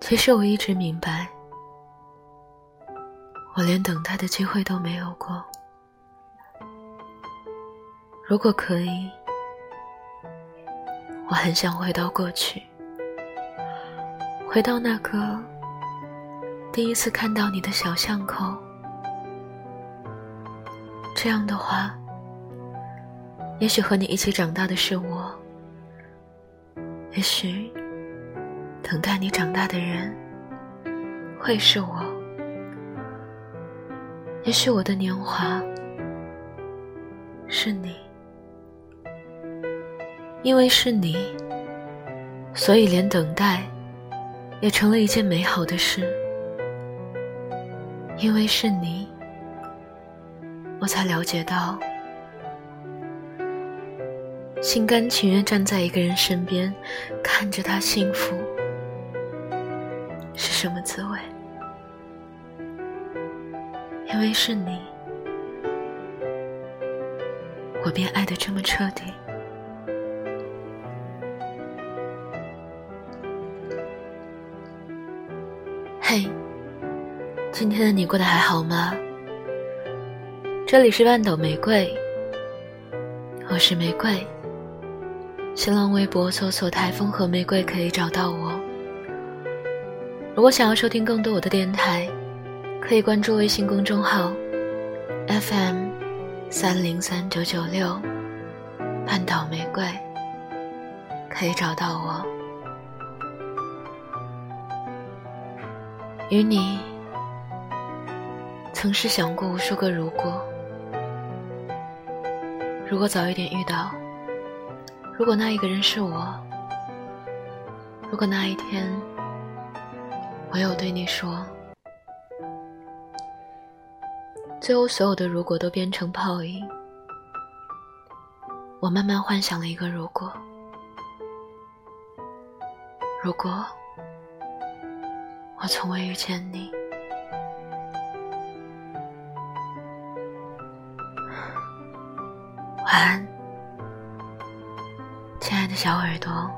其实我一直明白，我连等待的机会都没有过。如果可以，我很想回到过去，回到那个第一次看到你的小巷口。这样的话，也许和你一起长大的是我，也许等待你长大的人会是我，也许我的年华是你，因为是你，所以连等待也成了一件美好的事，因为是你。我才了解到，心甘情愿站在一个人身边，看着他幸福。是什么滋味。因为是你，我便爱得这么彻底。嘿，今天的你过得还好吗？这里是万斗玫瑰，我是玫瑰。新浪微博搜索“台风和玫瑰”可以找到我。如果想要收听更多我的电台，可以关注微信公众号 FM 三零三九九六半岛玫瑰，可以找到我。与你曾是想过无数个如果。如果早一点遇到，如果那一个人是我，如果那一天我有对你说，最后所有的如果都变成泡影，我慢慢幻想了一个如果，如果我从未遇见你。晚安，亲爱的小耳朵。